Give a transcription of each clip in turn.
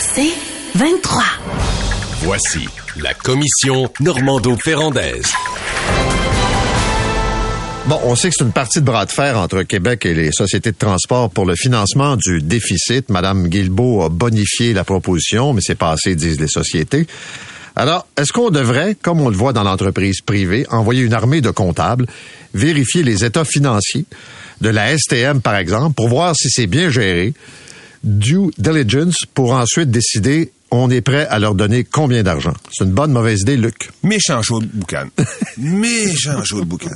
C'est 23. Voici la commission Normando-Ferrandaise. Bon, on sait que c'est une partie de bras de fer entre Québec et les sociétés de transport pour le financement du déficit. Madame Guilbeault a bonifié la proposition, mais c'est pas assez, disent les sociétés. Alors, est-ce qu'on devrait, comme on le voit dans l'entreprise privée, envoyer une armée de comptables, vérifier les états financiers de la STM, par exemple, pour voir si c'est bien géré, due diligence, pour ensuite décider on est prêt à leur donner combien d'argent. C'est une bonne, mauvaise idée, Luc. Méchant chaud de boucan. Méchant chaud de boucan.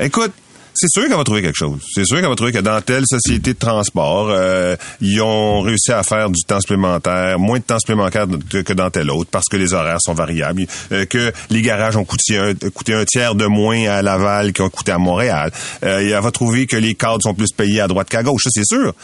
Écoute, c'est sûr qu'elle va trouver quelque chose. C'est sûr qu'elle va trouver que dans telle société de transport, euh, ils ont réussi à faire du temps supplémentaire, moins de temps supplémentaire que dans telle autre, parce que les horaires sont variables, euh, que les garages ont coûté un, tiers de moins à Laval qu'ils ont coûté à Montréal. Euh, elle va trouver que les cadres sont plus payés à droite qu'à gauche, ça c'est sûr.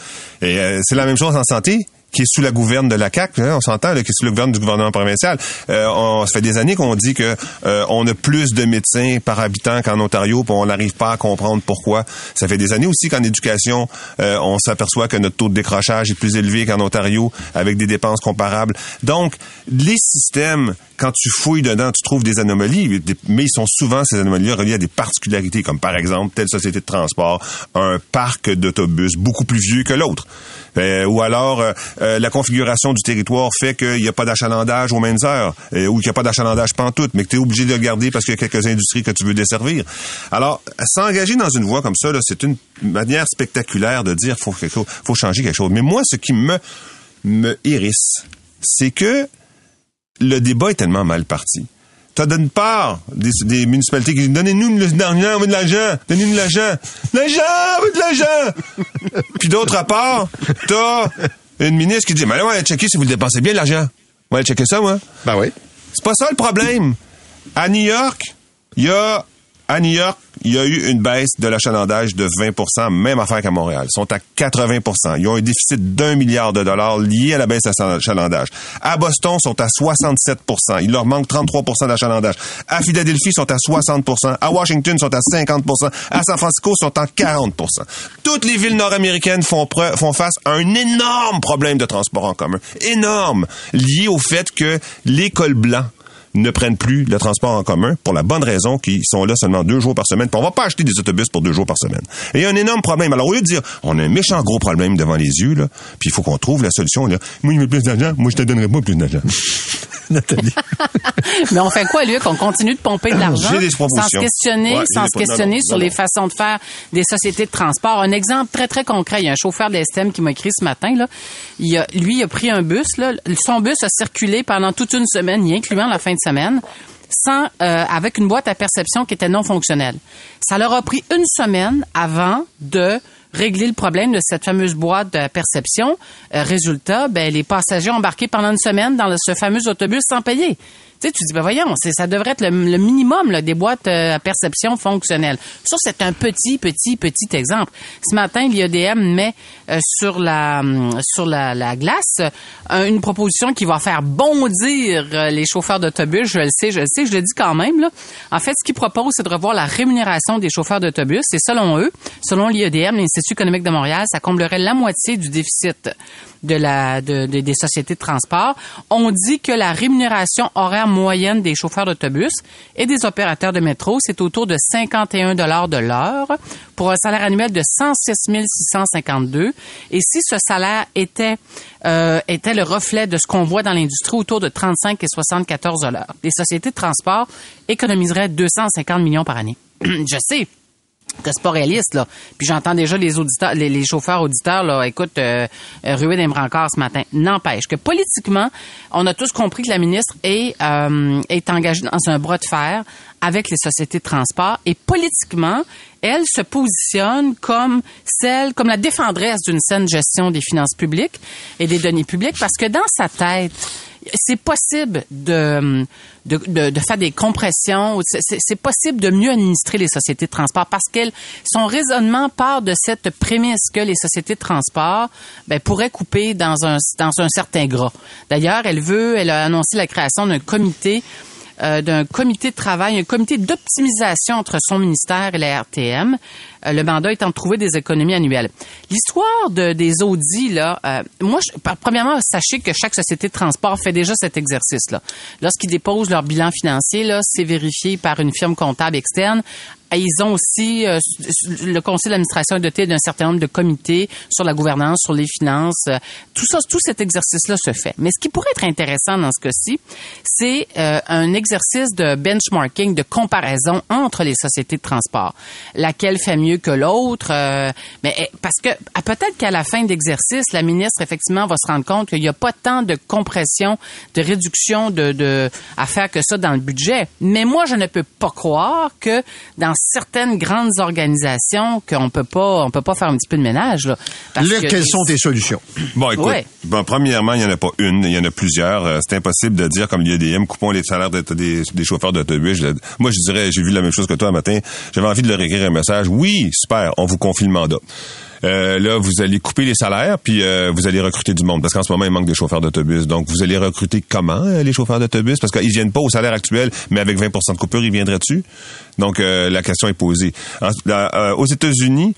Et c'est la même chose en santé qui est sous la gouverne de la CAC, hein, on s'entend, qui est sous le gouverne du gouvernement provincial. Euh, on, ça fait des années qu'on dit que euh, on a plus de médecins par habitant qu'en Ontario, puis on n'arrive pas à comprendre pourquoi. Ça fait des années aussi qu'en éducation, euh, on s'aperçoit que notre taux de décrochage est plus élevé qu'en Ontario, avec des dépenses comparables. Donc, les systèmes, quand tu fouilles dedans, tu trouves des anomalies, mais ils sont souvent ces anomalies reliées à des particularités, comme par exemple telle société de transport, un parc d'autobus beaucoup plus vieux que l'autre. Euh, ou alors euh, euh, la configuration du territoire fait qu'il n'y a pas d'achalandage aux mêmes heures, ou qu'il n'y a pas d'achalandage pantoute, mais que tu es obligé de le garder parce qu'il y a quelques industries que tu veux desservir. Alors, s'engager dans une voie comme ça, c'est une manière spectaculaire de dire faut faut changer quelque chose. Mais moi, ce qui me me hérisse, c'est que le débat est tellement mal parti t'as d'une part des, municipalités qui disent donnez-nous de l'argent, on veut de l'argent, donnez-nous de l'argent, l'argent, on veut de l'argent. Puis d'autre part, t'as une ministre qui dit mais allez, on va checker si vous dépensez bien l'argent. On va checker ça, moi. Ben oui. C'est pas ça le problème. À New York, il y a à New York, il y a eu une baisse de l'achalandage de 20% même affaire qu'à Montréal. Ils sont à 80% Ils ont un déficit d'un milliard de dollars lié à la baisse de l'achalandage. À Boston, ils sont à 67% Il leur manque 33% d'achalandage. À Philadelphie, ils sont à 60% À Washington, ils sont à 50 À San Francisco, ils sont à 40% Toutes les villes nord-américaines font, font face à un énorme problème de transport en commun. Énorme. Lié au fait que l'école blanc ne prennent plus le transport en commun pour la bonne raison qu'ils sont là seulement deux jours par semaine. Puis on va pas acheter des autobus pour deux jours par semaine. Et il y a un énorme problème. Alors au lieu de dire on a un méchant gros problème devant les yeux là, puis il faut qu'on trouve la solution là. Moi je veux plus d'argent, moi je te donnerai pas plus d'argent. Nathalie. Mais on fait quoi, Luc? On continue de pomper de l'argent sans se questionner, sans se questionner sur les façons de faire des sociétés de transport. Un exemple très, très concret. Il y a un chauffeur d'Estème qui m'a écrit ce matin. Là. Il a, lui, il a pris un bus. Là. Son bus a circulé pendant toute une semaine, y incluant la fin de semaine euh, avec une boîte à perception qui était non fonctionnelle. Ça leur a pris une semaine avant de régler le problème de cette fameuse boîte de perception. Euh, résultat, ben, les passagers embarqués pendant une semaine dans ce fameux autobus sans payer. Tu sais, tu dis, ben voyons, ça devrait être le, minimum là, des boîtes euh, à perception fonctionnelles. Ça, c'est un petit, petit, petit exemple. Ce matin, l'IEDM met euh, sur la hum, sur la, la glace une proposition qui va faire bondir les chauffeurs d'autobus. Je le sais, je le sais, je le dis quand même. Là. En fait, ce qu'ils proposent, c'est de revoir la rémunération des chauffeurs d'autobus. Et selon eux, selon l'IEDM, l'Institut économique de Montréal, ça comblerait la moitié du déficit de la de, des sociétés de transport. On dit que la rémunération horaire moyenne des chauffeurs d'autobus et des opérateurs de métro, c'est autour de 51 dollars de l'heure pour un salaire annuel de 106 652. Et si ce salaire était euh, était le reflet de ce qu'on voit dans l'industrie autour de 35 et 74 dollars, les sociétés de transport économiseraient 250 millions par année. Je sais, c'est pas réaliste là. Puis j'entends déjà les auditeurs, les, chauffeurs auditeurs là, écoute, euh, euh ruer des brancards ce matin. N'empêche que politiquement, on a tous compris que la ministre est euh, est engagée dans un bras de fer avec les sociétés de transport et politiquement, elle se positionne comme celle, comme la défendresse d'une saine gestion des finances publiques et des données publiques parce que dans sa tête, c'est possible de, de, de, faire des compressions, c'est possible de mieux administrer les sociétés de transport parce qu'elle, son raisonnement part de cette prémisse que les sociétés de transport ben, pourraient couper dans un, dans un certain gras. D'ailleurs, elle veut, elle a annoncé la création d'un comité euh, d'un comité de travail, un comité d'optimisation entre son ministère et la RTM. Euh, le mandat étant de trouver des économies annuelles. L'histoire de, des audits, là, euh, moi, je, premièrement, sachez que chaque société de transport fait déjà cet exercice-là. Lorsqu'ils déposent leur bilan financier, là, c'est vérifié par une firme comptable externe ils ont aussi euh, le conseil d'administration est doté d'un certain nombre de comités sur la gouvernance, sur les finances. Tout ça, tout cet exercice-là se fait. Mais ce qui pourrait être intéressant dans ce cas-ci, c'est euh, un exercice de benchmarking, de comparaison entre les sociétés de transport. Laquelle fait mieux que l'autre Mais eh, parce que ah, peut-être qu'à la fin d'exercice, la ministre effectivement va se rendre compte qu'il n'y a pas tant de compression, de réduction de, de à faire que ça dans le budget. Mais moi, je ne peux pas croire que dans certaines grandes organisations qu'on peut pas, on peut pas faire un petit peu de ménage. Là, quelles sont tes solutions? Bon, écoute, bon, premièrement, il n'y en a pas une, il y en a plusieurs. Euh, c'est impossible de dire, comme l'IEDM, coupons les salaires des, des, chauffeurs d'autobus. Moi, je dirais, j'ai vu la même chose que toi un matin. J'avais envie de leur écrire un message. Oui, super, on vous confie le mandat. Euh, là, vous allez couper les salaires, puis euh, vous allez recruter du monde. Parce qu'en ce moment, il manque de chauffeurs d'autobus. Donc, vous allez recruter comment, euh, les chauffeurs d'autobus? Parce qu'ils viennent pas au salaire actuel, mais avec 20% de coupure, ils viendraient dessus. Donc, la question est posée. aux États-Unis,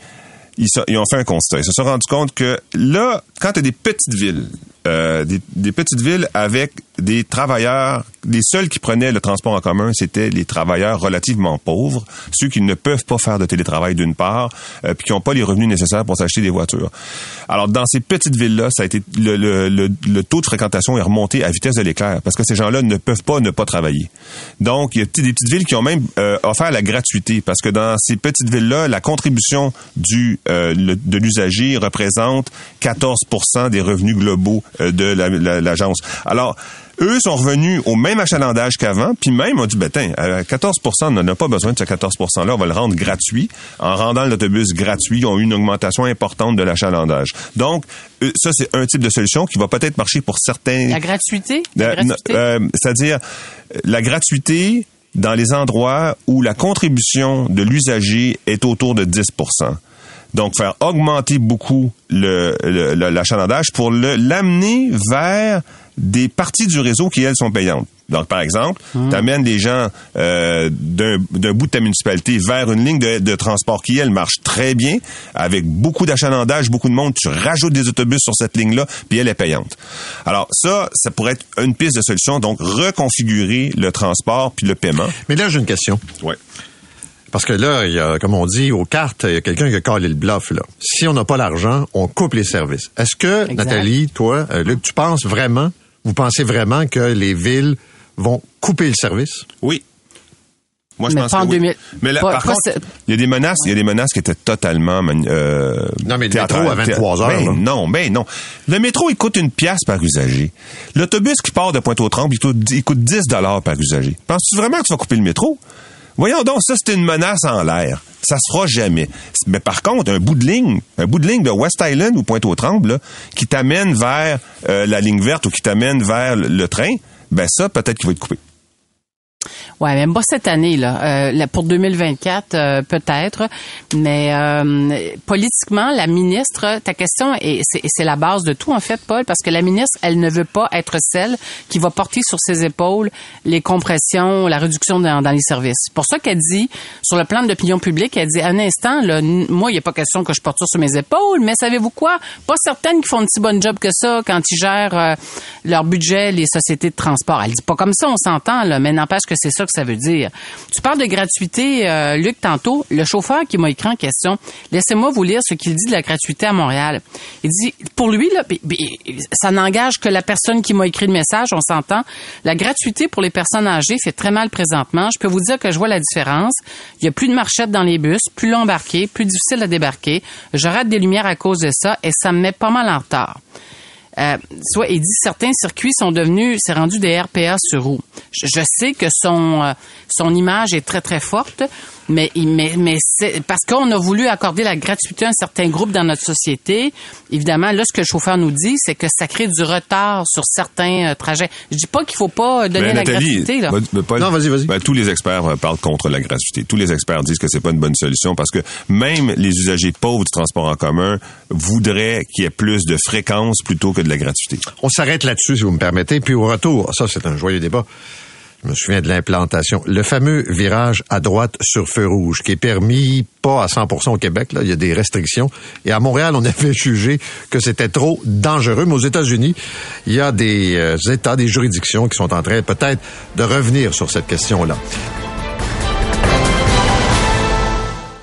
ils, ils, ont fait un constat. Ils se sont rendus compte que là, quand tu as des petites villes, euh, des, des, petites villes avec des travailleurs, les seuls qui prenaient le transport en commun, c'était les travailleurs relativement pauvres, ceux qui ne peuvent pas faire de télétravail d'une part, euh, puis qui n'ont pas les revenus nécessaires pour s'acheter des voitures. Alors dans ces petites villes-là, ça a été le, le, le, taux de fréquentation est remonté à vitesse de l'éclair parce que ces gens-là ne peuvent pas ne pas travailler. Donc il y a des petites villes qui ont même euh, offert la gratuité parce que dans ces petites villes-là, la contribution du euh, de l'usager représente 14% des revenus globaux de l'agence. Alors, eux sont revenus au même achalandage qu'avant, puis même ont dit, ben, à 14% on n'en a pas besoin de ce 14 %-là, on va le rendre gratuit. En rendant l'autobus gratuit, ils ont eu une augmentation importante de l'achalandage. Donc, euh, ça, c'est un type de solution qui va peut-être marcher pour certains... La gratuité? Euh, c'est-à-dire, la gratuité dans les endroits où la contribution de l'usager est autour de 10 donc, faire augmenter beaucoup l'achalandage le, pour l'amener vers des parties du réseau qui, elles, sont payantes. Donc, par exemple, mmh. tu amènes des gens euh, d'un bout de ta municipalité vers une ligne de, de, transport qui, elle, marche très bien, avec beaucoup d'achalandage, beaucoup de monde. Tu rajoutes des autobus sur cette ligne-là, puis elle est payante. Alors, ça, ça pourrait être une piste de solution. Donc, reconfigurer le transport puis le paiement. Mais là, j'ai une question. Ouais. Parce que là, il y a, comme on dit, aux cartes, il y a quelqu'un qui a calé le bluff. Là. Si on n'a pas l'argent, on coupe les services. Est-ce que, Nathalie, toi, euh, Luc, tu penses vraiment, vous pensez vraiment que les villes vont couper le service? Oui. Moi, je pense que oui. Mais là, par contre, il y a des menaces, il y a des menaces qui étaient totalement euh, Non, mais le métro à 23 heures. Ben, non, ben non. Le métro, il coûte une pièce par usager. L'autobus qui part de Pointe-aux-Trembles, il coûte 10 dollars par usager. Penses-tu vraiment que tu vas couper le métro? Voyons donc, ça, c'est une menace en l'air. Ça se fera jamais. Mais par contre, un bout de ligne, un bout de ligne de West Island ou Pointe-aux-Trembles, qui t'amène vers euh, la ligne verte ou qui t'amène vers le train, ben ça, peut-être qu'il va être coupé. Ouais, même pas cette année là. Euh, pour 2024 euh, peut-être, mais euh, politiquement, la ministre, ta question et c'est la base de tout en fait, Paul, parce que la ministre, elle ne veut pas être celle qui va porter sur ses épaules les compressions, la réduction dans, les services. C'est pour ça qu'elle dit, sur le plan de l'opinion publique, elle dit un instant, là, moi, il n'y a pas question que je porte ça sur mes épaules, mais savez-vous quoi? Pas certaines qui font un petit bon job que ça quand ils gèrent leur budget, les sociétés de transport. Elle dit pas comme ça, on s'entend là, mais n'empêche que c'est ça que ça veut dire. Tu parles de gratuité, euh, Luc, tantôt. Le chauffeur qui m'a écrit en question, laissez-moi vous lire ce qu'il dit de la gratuité à Montréal. Il dit, pour lui, ça n'engage que la personne qui m'a écrit le message, on s'entend. La gratuité pour les personnes âgées fait très mal présentement. Je peux vous dire que je vois la différence. Il y a plus de marchettes dans les bus, plus long plus difficile à débarquer. Je rate des lumières à cause de ça et ça me met pas mal en retard. Euh, soit il dit certains circuits sont devenus, c'est rendu des RPA sur roue. Je, je sais que son euh, son image est très très forte, mais, mais, mais c'est parce qu'on a voulu accorder la gratuité à un certain groupe dans notre société. Évidemment, là, ce que le chauffeur nous dit, c'est que ça crée du retard sur certains euh, trajets. Je dis pas qu'il faut pas donner la gratuité. Là. non, vas-y, vas-y. Ben, tous les experts euh, parlent contre la gratuité. Tous les experts disent que c'est pas une bonne solution parce que même les usagers pauvres du transport en commun voudraient qu'il y ait plus de fréquence plutôt que de la gratuité. On s'arrête là-dessus, si vous me permettez. Puis au retour, ça, c'est un joyeux débat. Je me souviens de l'implantation. Le fameux virage à droite sur feu rouge, qui est permis pas à 100% au Québec. Là, il y a des restrictions. Et à Montréal, on avait jugé que c'était trop dangereux. Mais aux États-Unis, il y a des euh, États, des juridictions qui sont en train peut-être de revenir sur cette question-là.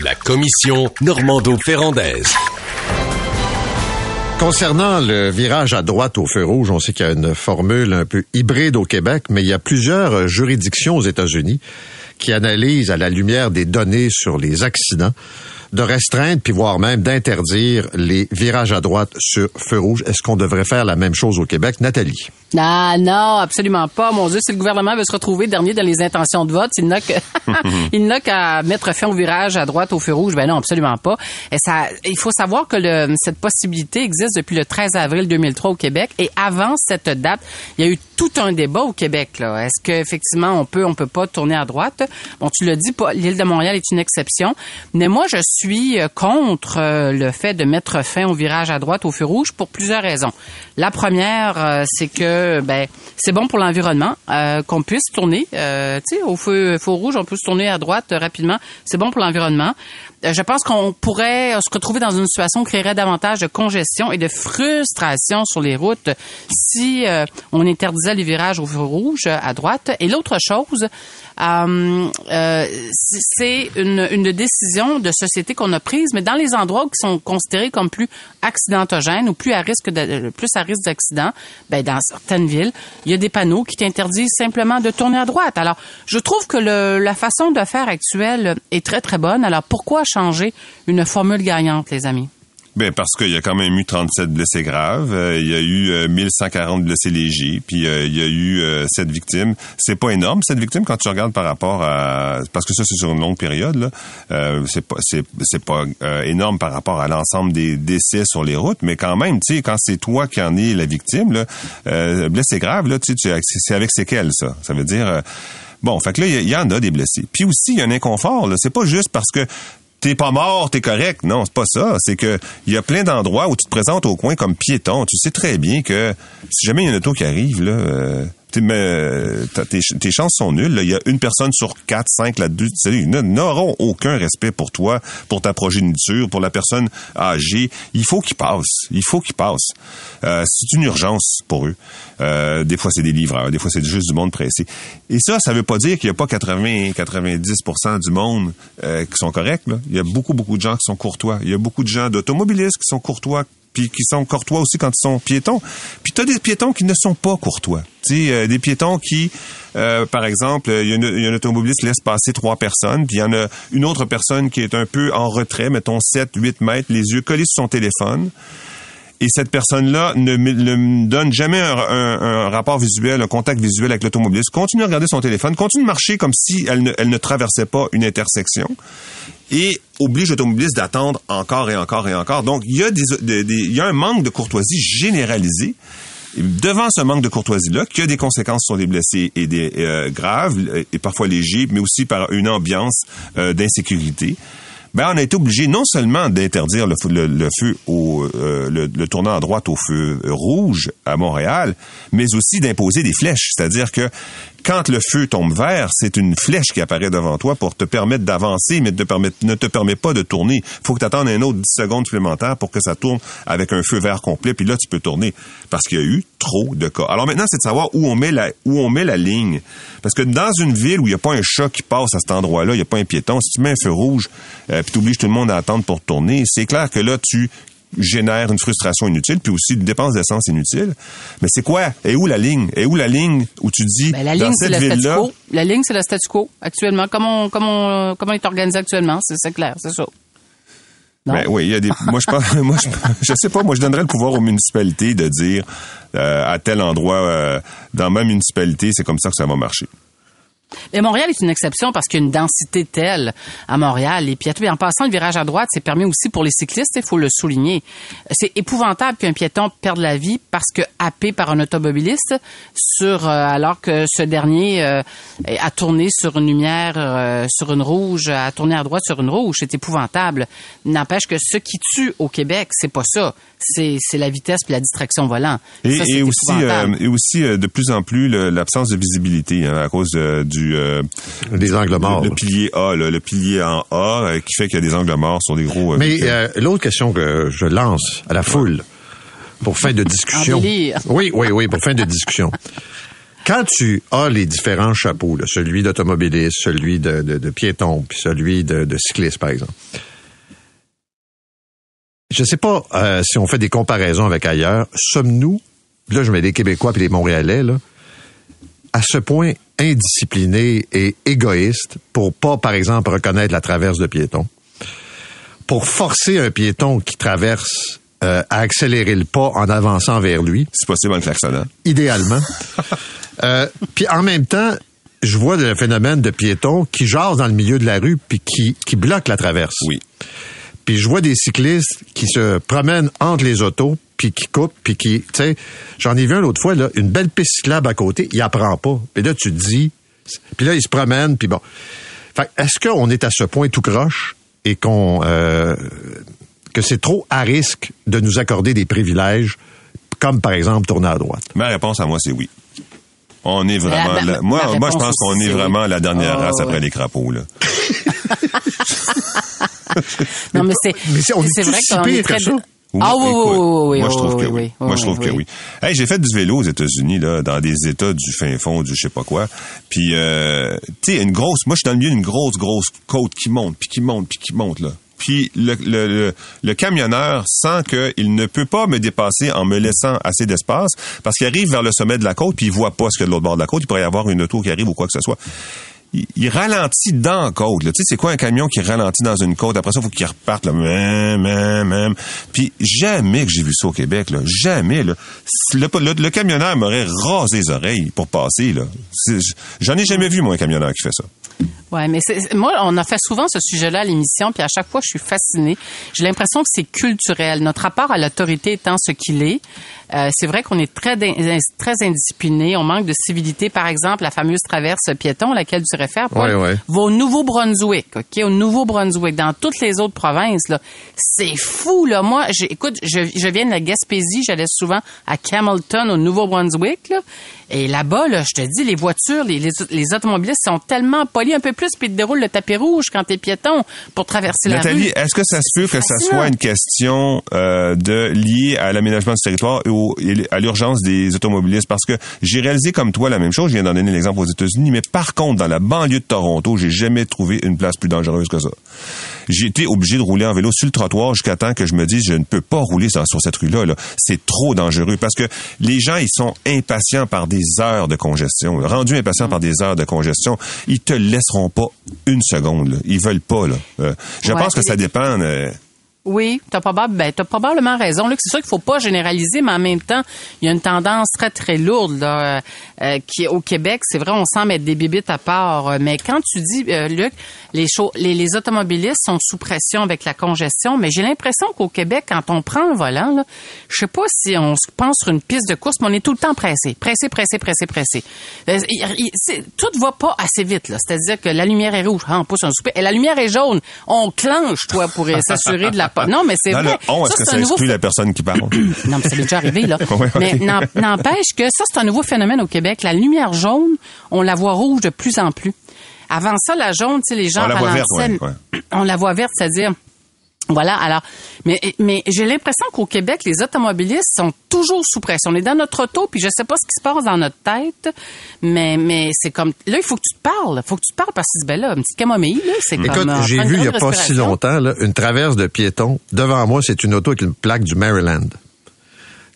La commission Normando-Ferrandaise. Concernant le virage à droite au feu rouge, on sait qu'il y a une formule un peu hybride au Québec, mais il y a plusieurs juridictions aux États-Unis qui analysent à la lumière des données sur les accidents de restreindre, puis voire même d'interdire les virages à droite sur feu rouge. Est-ce qu'on devrait faire la même chose au Québec? Nathalie. Ah non, absolument pas. Mon Dieu, si le gouvernement veut se retrouver dernier dans les intentions de vote, il n'a qu'à mettre fin au virage à droite au feu rouge. Ben non, absolument pas. Et ça, il faut savoir que le, cette possibilité existe depuis le 13 avril 2003 au Québec. Et avant cette date, il y a eu tout un débat au Québec. Là. Est-ce qu'effectivement on peut, on peut pas tourner à droite? Bon, tu l'as dit, l'île de Montréal est une exception. Mais moi, je suis euh, contre euh, le fait de mettre fin au virage à droite au feu rouge pour plusieurs raisons. La première, euh, c'est que ben c'est bon pour l'environnement euh, qu'on puisse tourner. Euh, tu sais, au feu, feu rouge, on peut se tourner à droite rapidement. C'est bon pour l'environnement. Euh, je pense qu'on pourrait se retrouver dans une situation qui créerait davantage de congestion et de frustration sur les routes si on interdisait les virages au feu rouge à droite. Et l'autre chose, euh, euh, c'est une, une, décision de société qu'on a prise, mais dans les endroits qui sont considérés comme plus accidentogènes ou plus à risque de, plus à risque d'accident, ben dans certaines villes, il y a des panneaux qui t'interdisent simplement de tourner à droite. Alors, je trouve que le, la façon de faire actuelle est très très bonne. Alors, pourquoi changer une formule gagnante, les amis? Ben parce qu'il y a quand même eu 37 blessés graves, euh, il y a eu 1140 euh, blessés légers, puis euh, il y a eu 7 victimes. C'est pas énorme cette victime quand tu regardes par rapport à parce que ça c'est sur une longue période là. c'est pas pas énorme par rapport à l'ensemble des décès sur les routes, mais quand même, tu sais quand c'est toi qui en es la victime là, blessé grave là, tu sais c'est avec séquelles ça. Ça veut dire Bon, fait que là, il y, en a des blessés. Puis aussi, il y a un inconfort. Là. C'est pas juste parce que t'es pas mort, t'es correct. Non, c'est pas ça. C'est que il y a plein d'endroits où tu te présentes au coin comme piéton. Tu sais très bien que si jamais il y a une auto qui arrive, là, euh, tes, tes, chances sont nulles. Il y a une personne sur quatre, cinq là-dessus. Ils n'auront aucun respect pour toi, pour ta progéniture, pour la personne âgée. Il faut qu'ils passent. Il faut qu'ils passent. Euh, c'est une urgence pour eux. Euh, des fois, c'est des livreurs. Des fois, c'est juste du monde pressé. Et ça, ça veut pas dire qu'il n'y a pas 80, 90% du monde euh, qui sont corrects. Là. Il y a beaucoup, beaucoup de gens qui sont courtois. Il y a beaucoup de gens d'automobilistes qui sont courtois, qui sont courtois aussi quand ils sont piétons. Puis tu as des piétons qui ne sont pas courtois. Tu euh, des piétons qui, euh, par exemple, il y, a un automobiliste qui laisse passer trois personnes, puis il y en a une autre personne qui est un peu en retrait, mettons 7, 8 mètres, les yeux collés sur son téléphone. Et cette personne-là ne, me donne jamais un, rapport visuel, un contact visuel avec l'automobiliste. Continue à regarder son téléphone, continue de marcher comme si elle ne, elle ne traversait pas une intersection et oblige l'automobiliste d'attendre encore et encore et encore. Donc, il y a, des, il y a un manque de courtoisie généralisé. Devant ce manque de courtoisie-là, qui a des conséquences sur les blessés et des euh, graves et parfois légers, mais aussi par une ambiance euh, d'insécurité, ben on a été obligé non seulement d'interdire le, le, feu au euh, le, tournant à droite au feu rouge à Montréal, mais aussi d'imposer des flèches, c'est-à-dire que quand le feu tombe vert, c'est une flèche qui apparaît devant toi pour te permettre d'avancer, mais ne te permet pas de tourner. faut que tu attendes un autre 10 secondes supplémentaires pour que ça tourne avec un feu vert complet, puis là, tu peux tourner. Parce qu'il y a eu trop de cas. Alors maintenant, c'est de savoir où on met la, où on met la ligne. Parce que dans une ville où il n'y a pas un chat qui passe à cet endroit-là, il n'y a pas un piéton, si tu mets un feu rouge, euh, puis tu obliges tout le monde à attendre pour tourner, c'est clair que là, tu génère une frustration inutile, puis aussi une dépense d'essence inutile. Mais c'est quoi? Et où la ligne? Et où la ligne où tu dis, ben, la ligne, c'est le statu quo. La ligne, c'est le statu quo, actuellement. Comment, comment, comment est organisé actuellement? C'est clair, c'est ça. Ben oui, il y a des. Moi, je pense. Moi, je, je, sais pas. Moi, je donnerais le pouvoir aux municipalités de dire euh, à tel endroit euh, dans ma municipalité, c'est comme ça que ça va marcher. Mais Montréal est une exception parce qu'il y a une densité telle à Montréal. Les piétons, en passant le virage à droite, c'est permis aussi pour les cyclistes, il faut le souligner. C'est épouvantable qu'un piéton perde la vie parce que happé par un automobiliste sur, euh, alors que ce dernier euh, a tourné sur une lumière, euh, sur une rouge, a tourné à droite sur une rouge. C'est épouvantable. N'empêche que ce qui tue au Québec, c'est pas ça. C'est la vitesse puis la distraction volant. Et, aussi, et aussi, de plus en plus, l'absence de visibilité hein, à cause du du euh, des angles morts. Le, pilier A, le pilier en A, euh, qui fait qu'il y a des angles morts sur des gros. Euh, Mais l'autre question que je lance à la foule pour fin de discussion. oui, oui, oui, pour fin de discussion. Quand tu as les différents chapeaux, celui d'automobiliste, celui de, de, piéton, puis celui de, cycliste, par exemple. Je ne sais pas si on fait des comparaisons avec ailleurs. Sommes-nous, là je mets des Québécois et les Montréalais, là, à ce point indiscipliné et égoïste pour pas, par exemple, reconnaître la traverse de piéton, pour forcer un piéton qui traverse euh, à accélérer le pas en avançant vers lui. C'est possible en klaxonnant. Idéalement. euh, puis en même temps, je vois le phénomène de piétons qui jasent dans le milieu de la rue puis qui, qui bloquent la traverse. Oui. Puis je vois des cyclistes qui se promènent entre les autos puis qui coupe, puis qui, tu sais, j'en ai vu un l'autre fois, là, une belle piste cyclable à côté, il apprend pas. Puis là, tu te dis, puis là, il se promène, puis bon. Fait est-ce qu'on est à ce point tout croche et qu'on, euh, que c'est trop à risque de nous accorder des privilèges, comme par exemple tourner à droite? Ma réponse à moi, c'est oui. On est vraiment, moi, moi, je pense qu'on est vraiment la dernière ah, race après les crapauds, là. non, mais c'est, c'est vrai qu'on est très, ah oui, oui, oui, Moi, je trouve que oui. Moi, je trouve que oui. Hey, j'ai fait du vélo aux États-Unis, là, dans des États du fin fond, du je sais pas quoi. Puis, euh, tu sais, une grosse, moi, je suis dans le milieu d'une grosse, grosse côte qui monte, puis qui monte, puis qui monte, là. Puis le, le, le, camionneur sent qu'il ne peut pas me dépasser en me laissant assez d'espace parce qu'il arrive vers le sommet de la côte puis il voit pas ce qu'il y a de l'autre bord de la côte. Il pourrait y avoir une auto qui arrive ou quoi que ce soit il, ralentit dans la côte. Tu sais, c'est quoi un camion qui ralentit dans une côte? Après ça, il faut qu'il reparte. Là. Même, même, même. Puis jamais que j'ai vu ça au Québec. Là. Jamais. Là. Le, camionneur m'aurait rasé les oreilles pour passer. Là. J'en ai jamais vu, moi, un camionneur qui fait ça. Ouais, mais moi, on a fait souvent ce sujet-là à l'émission, puis à chaque fois, je suis fascinée. J'ai l'impression que c'est culturel. Notre rapport à l'autorité étant ce qu'il est, euh, c'est vrai qu'on est très très indiscipliné. On manque de civilité. Par exemple, la fameuse traverse piéton à laquelle tu réfères, Paul, ouais, va au Nouveau-Brunswick, ok, au Nouveau-Brunswick, dans toutes les autres provinces là, c'est fou là. Moi, écoute, je, je viens de la Gaspésie, j'allais souvent à Camelton au Nouveau-Brunswick là, et là-bas, là, je te dis, les voitures, les, les, automobilistes sont tellement polis un peu plus, puis ils te déroulent le tapis rouge quand t'es piéton pour traverser la rue. Nathalie, est-ce que ça se peut que ça soit une question euh, de liée à l'aménagement du territoire et, à l'urgence des automobilistes? Parce que j'ai réalisé comme toi la même chose. Je viens d'en donner l'exemple aux États-Unis, mais par contre, dans la banlieue de Toronto, j'ai jamais trouvé une place plus dangereuse que ça j'ai été obligé de rouler en vélo sur le trottoir jusqu'à temps que je me dise je ne peux pas rouler sur, cette rue-là. -là, c'est trop dangereux parce que les gens ils sont impatients par des heures de congestion. Rendus impatients par des heures de congestion, ils te laisseront pas une seconde. Là. Ils veulent pas. Là. Euh, je pense que ça dépend. Euh, oui, tu as, ben, probablement raison. C'est sûr qu'il faut pas généraliser, mais en même temps, il y a une tendance très, très lourde là, euh, qui au Québec. C'est vrai, on sent mettre des bibites à part. Mais quand tu dis, euh, Luc, les, les, les, automobilistes sont sous pression avec la congestion, mais j'ai l'impression qu'au Québec, quand on prend le volant, là, je sais pas si on se pense sur une piste de course, mais on est tout le temps pressé. Pressé, pressé, pressé, pressé. Euh, tout va pas assez vite. C'est-à-dire que la lumière est rouge, ah, on pousse un souper. Et la lumière est jaune, on clenche, toi, pour s'assurer de la capote. Non, mais c'est vrai. le on, est-ce que ça exclut la personne qui parle? non, mais ça m'est déjà arrivé, là. Ouais, mais n'empêche que ça, c'est un nouveau phénomène au Québec. La lumière jaune, on la voit rouge de plus en plus. Avant ça, la jaune, tu sais, les gens On la voit verte, ralentissaient, ouais, ouais. On la voit verte, c'est-à-dire... Voilà, alors, mais, mais j'ai l'impression qu'au Québec, les automobilistes sont toujours sous pression. On est dans notre auto, puis je sais pas ce qui se passe dans notre tête, mais, mais c'est comme, là, il faut que tu te parles. Il faut que tu te parles parce que, ben là, une petite camomille, là, c'est comme... Écoute, euh, j'ai vu il n'y a pas si longtemps là, une traverse de piétons. Devant moi, c'est une auto avec une plaque du Maryland.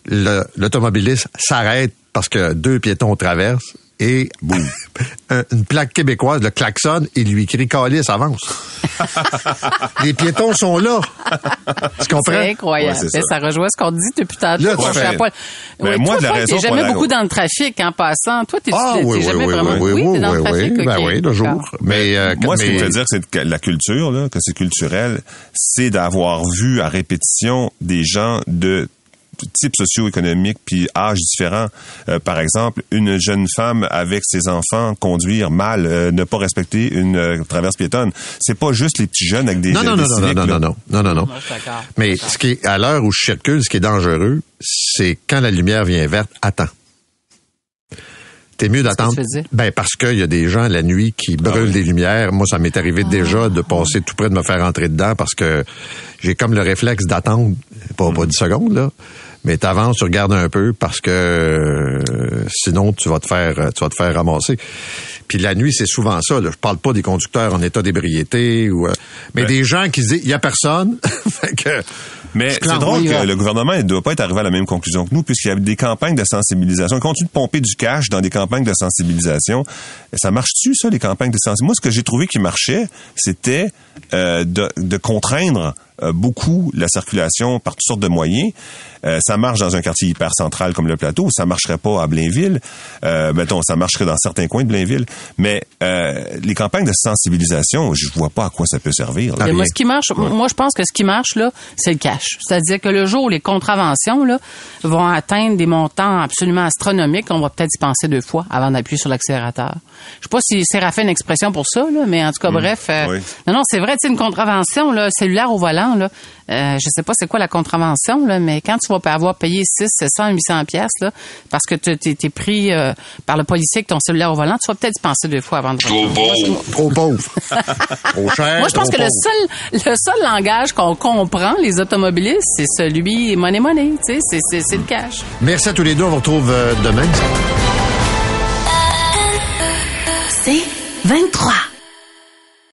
L'automobiliste s'arrête parce que deux piétons traversent et boum, un- une plaque québécoise le klaxonne et lui crie Calice, avance. Les piétons sont là. Tu comprends? C'est incroyable. Ouais, c'est Ben, ça. rejoint ce qu'on dit depuis tantôt. Là, tu Moi, fais- je pas- Ben, Ouais, moi, toi, de la raison jamais la- beaucoup dans le trafic en passant. Toi, t'es Ah oui, oui, jamais oui, vraiment... oui, oui, t'es dans oui, le trafic, oui, ben ok. oui, le jour. D'accord. Mais, euh, Moi, ce mais- me fait dire que c'est que la culture, là, que c'est culturel, c'est d'avoir vu à répétition des gens de types socio-économiques puis âges différents. Euh, par exemple, une jeune femme avec ses enfants conduire mal, euh, ne pas respecter une euh, traverse piétonne. C'est pas juste les petits jeunes avec des Non, non, des non, non, civiques, non, non, non, non, non, non. Mais ce qui est, à l'heure où je circule, ce qui est dangereux, c'est quand la lumière vient verte, attends. T'es mieux d'attendre. Ben, parce qu'il y a des gens la nuit qui brûlent des lumières. Moi, ça m'est arrivé déjà de passer tout près de me faire entrer dedans parce que j'ai comme le réflexe d'attendre, pas, pas 10 secondes, là. Mais t'avances, tu regardes un peu parce que euh, sinon tu vas te faire tu vas te faire ramasser. Puis la nuit, c'est souvent ça. Là. Je parle pas des conducteurs en état d'ébriété ou euh, mais des gens qui se disent il y a personne. fait que Mais c'est drôle que le gouvernement ne doit pas être arrivé à la même conclusion que nous, puisqu'il y a des campagnes de sensibilisation. Ils continuent de pomper du cash dans des campagnes de sensibilisation. Ça marche-tu, ça, les campagnes de sensibilisation? Moi, ce que j'ai trouvé qui marchait, c'était euh, de, de contraindre beaucoup la circulation par toutes sortes de moyens. Euh, ça marche dans un quartier hyper central comme le plateau. Ça marcherait pas à Blainville. Euh, mettons, ça marcherait dans certains coins de Blainville. Mais euh, les campagnes de sensibilisation, je vois pas à quoi ça peut servir. là. Mais moi, ce qui marche, moi, je pense que ce qui marche, là, c'est le cash. C'est-à-dire que le jour où les contraventions, là, vont atteindre des montants absolument astronomiques, on va peut-être y penser deux fois avant d'appuyer sur l'accélérateur. Je sais pas si Séraphin a une expression pour ça, là, mais en tout cas, bref. euh, oui. Non, non, c'est vrai, tu sais, une contravention, là, cellulaire au volant, là, euh, je sais pas c'est quoi la contravention, là, mais quand tu vas avoir payé 6, 700, 800 pièces, là, parce que tu t'es pris euh, par le policier avec ton cellulaire au volant, tu vas peut-être penser deux fois avant de... Trop beau. Trop pauvre. trop cher. Moi, je pense que le pauvre. seul, le seul langage qu'on comprend, les automobilistes, c'est celui money money, tu sais, c'est, c'est, c'est le cash. Merci à tous les deux. On vous retrouve euh, demain. C'est 23.